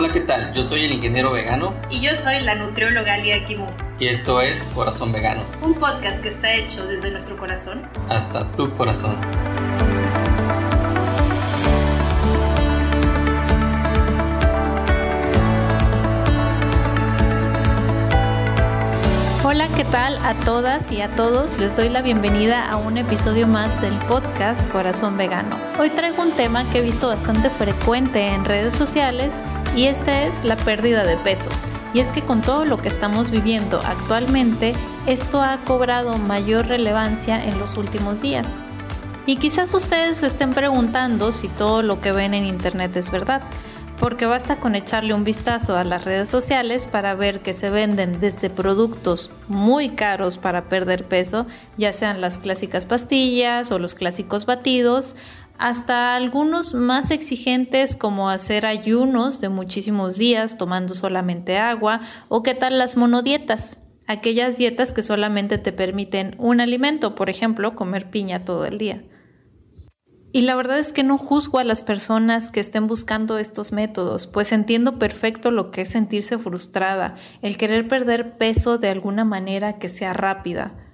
Hola, ¿qué tal? Yo soy el ingeniero vegano. Y yo soy la nutrióloga Lia Kimu. Y esto es Corazón Vegano. Un podcast que está hecho desde nuestro corazón. Hasta tu corazón. Hola, ¿qué tal a todas y a todos? Les doy la bienvenida a un episodio más del podcast Corazón Vegano. Hoy traigo un tema que he visto bastante frecuente en redes sociales y este es la pérdida de peso. Y es que con todo lo que estamos viviendo actualmente, esto ha cobrado mayor relevancia en los últimos días. Y quizás ustedes estén preguntando si todo lo que ven en internet es verdad porque basta con echarle un vistazo a las redes sociales para ver que se venden desde productos muy caros para perder peso, ya sean las clásicas pastillas o los clásicos batidos, hasta algunos más exigentes como hacer ayunos de muchísimos días tomando solamente agua o qué tal las monodietas, aquellas dietas que solamente te permiten un alimento, por ejemplo, comer piña todo el día. Y la verdad es que no juzgo a las personas que estén buscando estos métodos, pues entiendo perfecto lo que es sentirse frustrada, el querer perder peso de alguna manera que sea rápida.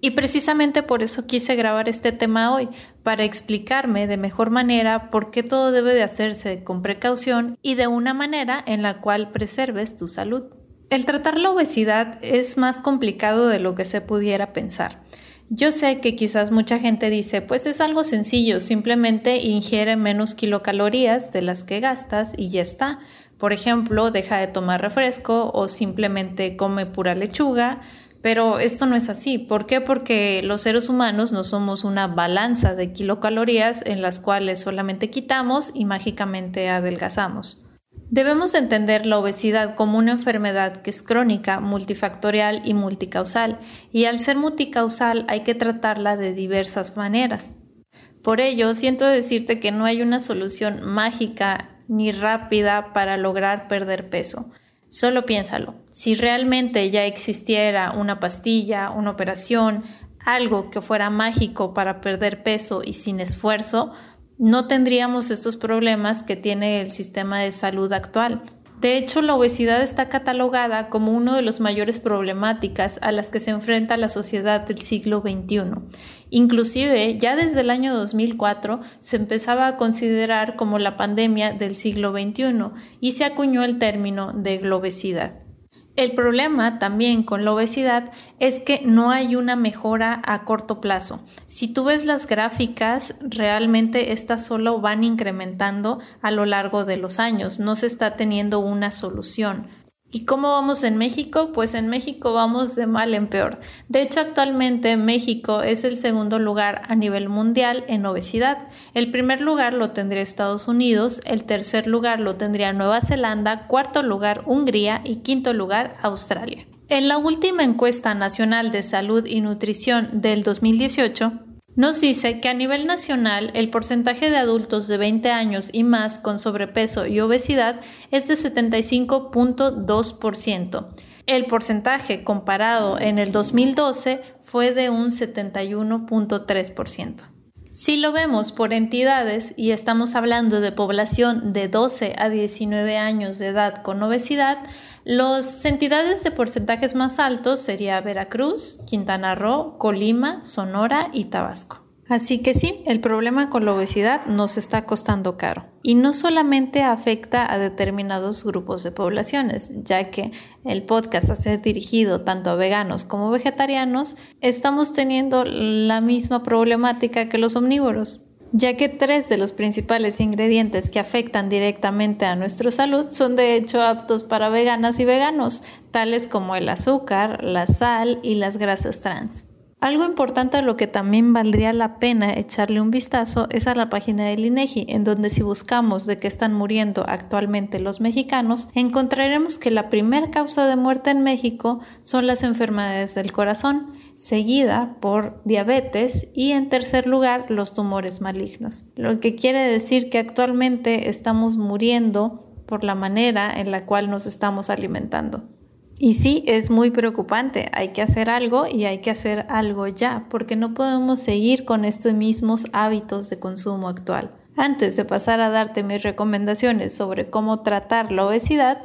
Y precisamente por eso quise grabar este tema hoy, para explicarme de mejor manera por qué todo debe de hacerse con precaución y de una manera en la cual preserves tu salud. El tratar la obesidad es más complicado de lo que se pudiera pensar. Yo sé que quizás mucha gente dice, pues es algo sencillo, simplemente ingiere menos kilocalorías de las que gastas y ya está. Por ejemplo, deja de tomar refresco o simplemente come pura lechuga, pero esto no es así. ¿Por qué? Porque los seres humanos no somos una balanza de kilocalorías en las cuales solamente quitamos y mágicamente adelgazamos. Debemos entender la obesidad como una enfermedad que es crónica, multifactorial y multicausal, y al ser multicausal hay que tratarla de diversas maneras. Por ello, siento decirte que no hay una solución mágica ni rápida para lograr perder peso. Solo piénsalo, si realmente ya existiera una pastilla, una operación, algo que fuera mágico para perder peso y sin esfuerzo, no tendríamos estos problemas que tiene el sistema de salud actual. De hecho, la obesidad está catalogada como una de las mayores problemáticas a las que se enfrenta la sociedad del siglo XXI. Inclusive, ya desde el año 2004 se empezaba a considerar como la pandemia del siglo XXI y se acuñó el término de globesidad. El problema también con la obesidad es que no hay una mejora a corto plazo. Si tú ves las gráficas, realmente estas solo van incrementando a lo largo de los años, no se está teniendo una solución. ¿Y cómo vamos en México? Pues en México vamos de mal en peor. De hecho, actualmente México es el segundo lugar a nivel mundial en obesidad. El primer lugar lo tendría Estados Unidos, el tercer lugar lo tendría Nueva Zelanda, cuarto lugar Hungría y quinto lugar Australia. En la última encuesta nacional de salud y nutrición del 2018, nos dice que a nivel nacional el porcentaje de adultos de 20 años y más con sobrepeso y obesidad es de 75.2%. El porcentaje comparado en el 2012 fue de un 71.3%. Si lo vemos por entidades y estamos hablando de población de 12 a 19 años de edad con obesidad, las entidades de porcentajes más altos sería Veracruz, Quintana Roo, Colima, Sonora y Tabasco. Así que sí, el problema con la obesidad nos está costando caro. Y no solamente afecta a determinados grupos de poblaciones, ya que el podcast a ser dirigido tanto a veganos como vegetarianos, estamos teniendo la misma problemática que los omnívoros ya que tres de los principales ingredientes que afectan directamente a nuestra salud son de hecho aptos para veganas y veganos, tales como el azúcar, la sal y las grasas trans. Algo importante a lo que también valdría la pena echarle un vistazo es a la página del INEGI, en donde si buscamos de qué están muriendo actualmente los mexicanos, encontraremos que la primera causa de muerte en México son las enfermedades del corazón, seguida por diabetes y en tercer lugar los tumores malignos. Lo que quiere decir que actualmente estamos muriendo por la manera en la cual nos estamos alimentando. Y sí, es muy preocupante. Hay que hacer algo y hay que hacer algo ya, porque no podemos seguir con estos mismos hábitos de consumo actual. Antes de pasar a darte mis recomendaciones sobre cómo tratar la obesidad,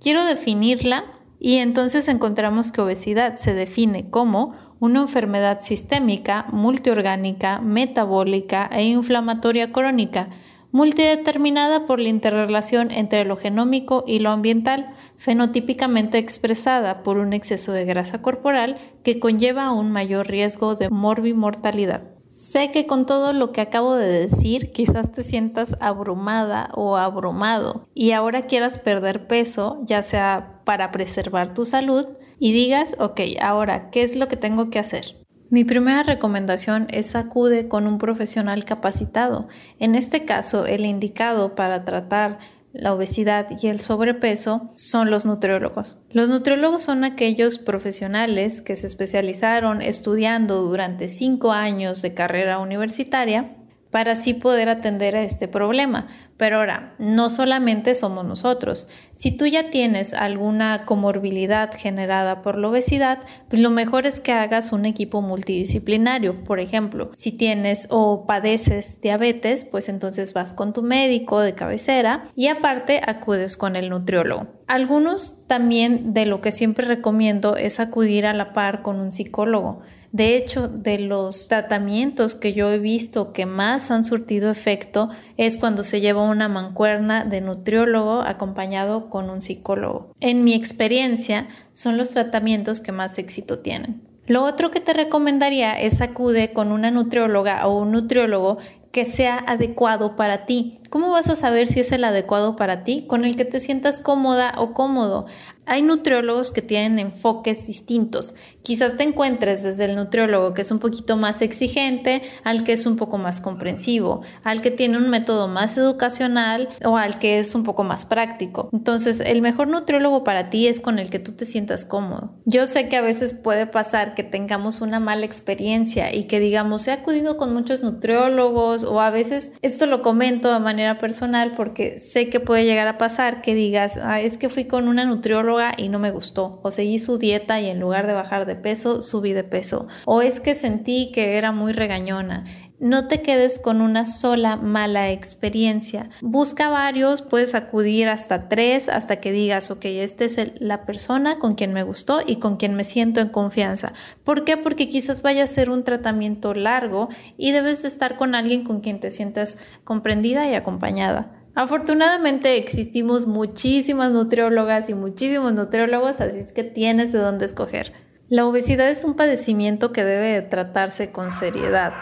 quiero definirla y entonces encontramos que obesidad se define como una enfermedad sistémica, multiorgánica, metabólica e inflamatoria crónica, multideterminada por la interrelación entre lo genómico y lo ambiental, fenotípicamente expresada por un exceso de grasa corporal que conlleva un mayor riesgo de morbimortalidad. Sé que con todo lo que acabo de decir quizás te sientas abrumada o abrumado y ahora quieras perder peso, ya sea para preservar tu salud, y digas, ok, ahora, ¿qué es lo que tengo que hacer? Mi primera recomendación es acude con un profesional capacitado, en este caso el indicado para tratar la obesidad y el sobrepeso son los nutriólogos. Los nutriólogos son aquellos profesionales que se especializaron estudiando durante cinco años de carrera universitaria para así poder atender a este problema. Pero ahora, no solamente somos nosotros. Si tú ya tienes alguna comorbilidad generada por la obesidad, pues lo mejor es que hagas un equipo multidisciplinario. Por ejemplo, si tienes o padeces diabetes, pues entonces vas con tu médico de cabecera y aparte acudes con el nutriólogo. Algunos también de lo que siempre recomiendo es acudir a la par con un psicólogo. De hecho, de los tratamientos que yo he visto que más han surtido efecto es cuando se lleva una mancuerna de nutriólogo acompañado con un psicólogo. En mi experiencia, son los tratamientos que más éxito tienen. Lo otro que te recomendaría es acude con una nutrióloga o un nutriólogo que sea adecuado para ti. ¿Cómo vas a saber si es el adecuado para ti? Con el que te sientas cómoda o cómodo. Hay nutriólogos que tienen enfoques distintos. Quizás te encuentres desde el nutriólogo que es un poquito más exigente, al que es un poco más comprensivo, al que tiene un método más educacional o al que es un poco más práctico. Entonces, el mejor nutriólogo para ti es con el que tú te sientas cómodo. Yo sé que a veces puede pasar que tengamos una mala experiencia y que digamos, he acudido con muchos nutriólogos o a veces esto lo comento de manera personal porque sé que puede llegar a pasar que digas, ah, es que fui con una nutrióloga y no me gustó, o seguí su dieta y en lugar de bajar de peso, subí de peso, o es que sentí que era muy regañona. No te quedes con una sola mala experiencia. Busca varios, puedes acudir hasta tres hasta que digas, ok, esta es la persona con quien me gustó y con quien me siento en confianza. ¿Por qué? Porque quizás vaya a ser un tratamiento largo y debes de estar con alguien con quien te sientas comprendida y acompañada. Afortunadamente existimos muchísimas nutriólogas y muchísimos nutriólogos, así es que tienes de dónde escoger. La obesidad es un padecimiento que debe tratarse con seriedad.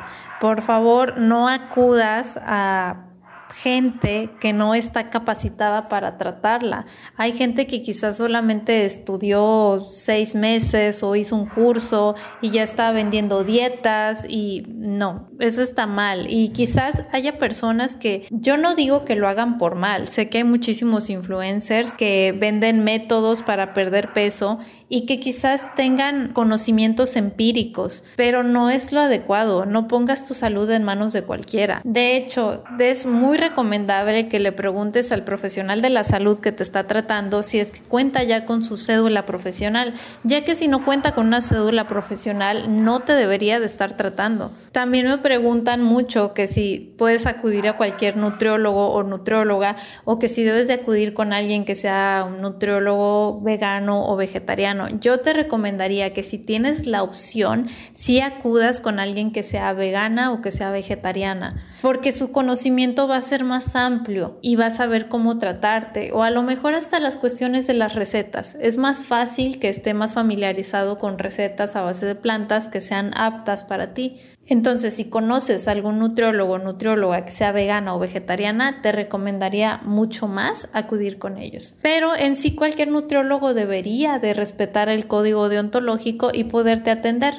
Por favor, no acudas a gente que no está capacitada para tratarla. Hay gente que quizás solamente estudió seis meses o hizo un curso y ya está vendiendo dietas y no, eso está mal. Y quizás haya personas que yo no digo que lo hagan por mal. Sé que hay muchísimos influencers que venden métodos para perder peso y que quizás tengan conocimientos empíricos, pero no es lo adecuado. No pongas tu salud en manos de cualquiera. De hecho, es muy recomendable que le preguntes al profesional de la salud que te está tratando si es que cuenta ya con su cédula profesional, ya que si no cuenta con una cédula profesional no te debería de estar tratando. También me preguntan mucho que si puedes acudir a cualquier nutriólogo o nutrióloga o que si debes de acudir con alguien que sea un nutriólogo vegano o vegetariano yo te recomendaría que si tienes la opción, si acudas con alguien que sea vegana o que sea vegetariana, porque su conocimiento va a ser más amplio y vas a ver cómo tratarte o a lo mejor hasta las cuestiones de las recetas. Es más fácil que esté más familiarizado con recetas a base de plantas que sean aptas para ti. Entonces, si conoces algún nutriólogo o nutrióloga que sea vegana o vegetariana, te recomendaría mucho más acudir con ellos. Pero en sí cualquier nutriólogo debería de respetar el código deontológico y poderte atender.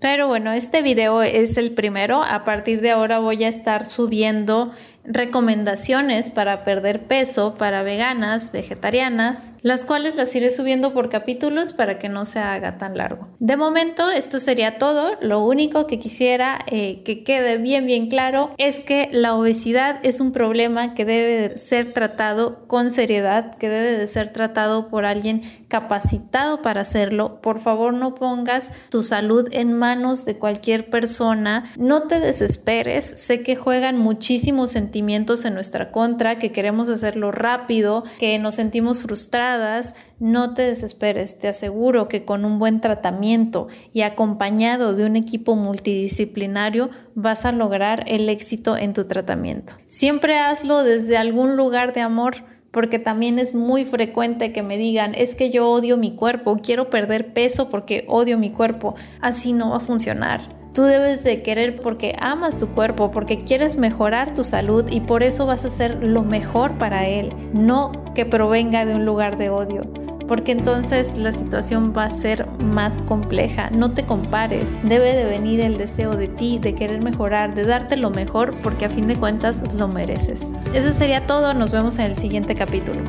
Pero bueno, este video es el primero. A partir de ahora voy a estar subiendo recomendaciones para perder peso para veganas, vegetarianas, las cuales las iré subiendo por capítulos para que no se haga tan largo. De momento, esto sería todo. Lo único que quisiera eh, que quede bien, bien claro es que la obesidad es un problema que debe de ser tratado con seriedad, que debe de ser tratado por alguien capacitado para hacerlo. Por favor, no pongas tu salud en manos de cualquier persona. No te desesperes, sé que juegan muchísimos sentimientos en nuestra contra, que queremos hacerlo rápido, que nos sentimos frustradas. No te desesperes, te aseguro que con un buen tratamiento y acompañado de un equipo multidisciplinario vas a lograr el éxito en tu tratamiento. Siempre hazlo desde algún lugar de amor porque también es muy frecuente que me digan, es que yo odio mi cuerpo, quiero perder peso porque odio mi cuerpo. Así no va a funcionar. Tú debes de querer porque amas tu cuerpo, porque quieres mejorar tu salud y por eso vas a hacer lo mejor para él, no que provenga de un lugar de odio porque entonces la situación va a ser más compleja. No te compares, debe de venir el deseo de ti, de querer mejorar, de darte lo mejor, porque a fin de cuentas lo mereces. Eso sería todo, nos vemos en el siguiente capítulo.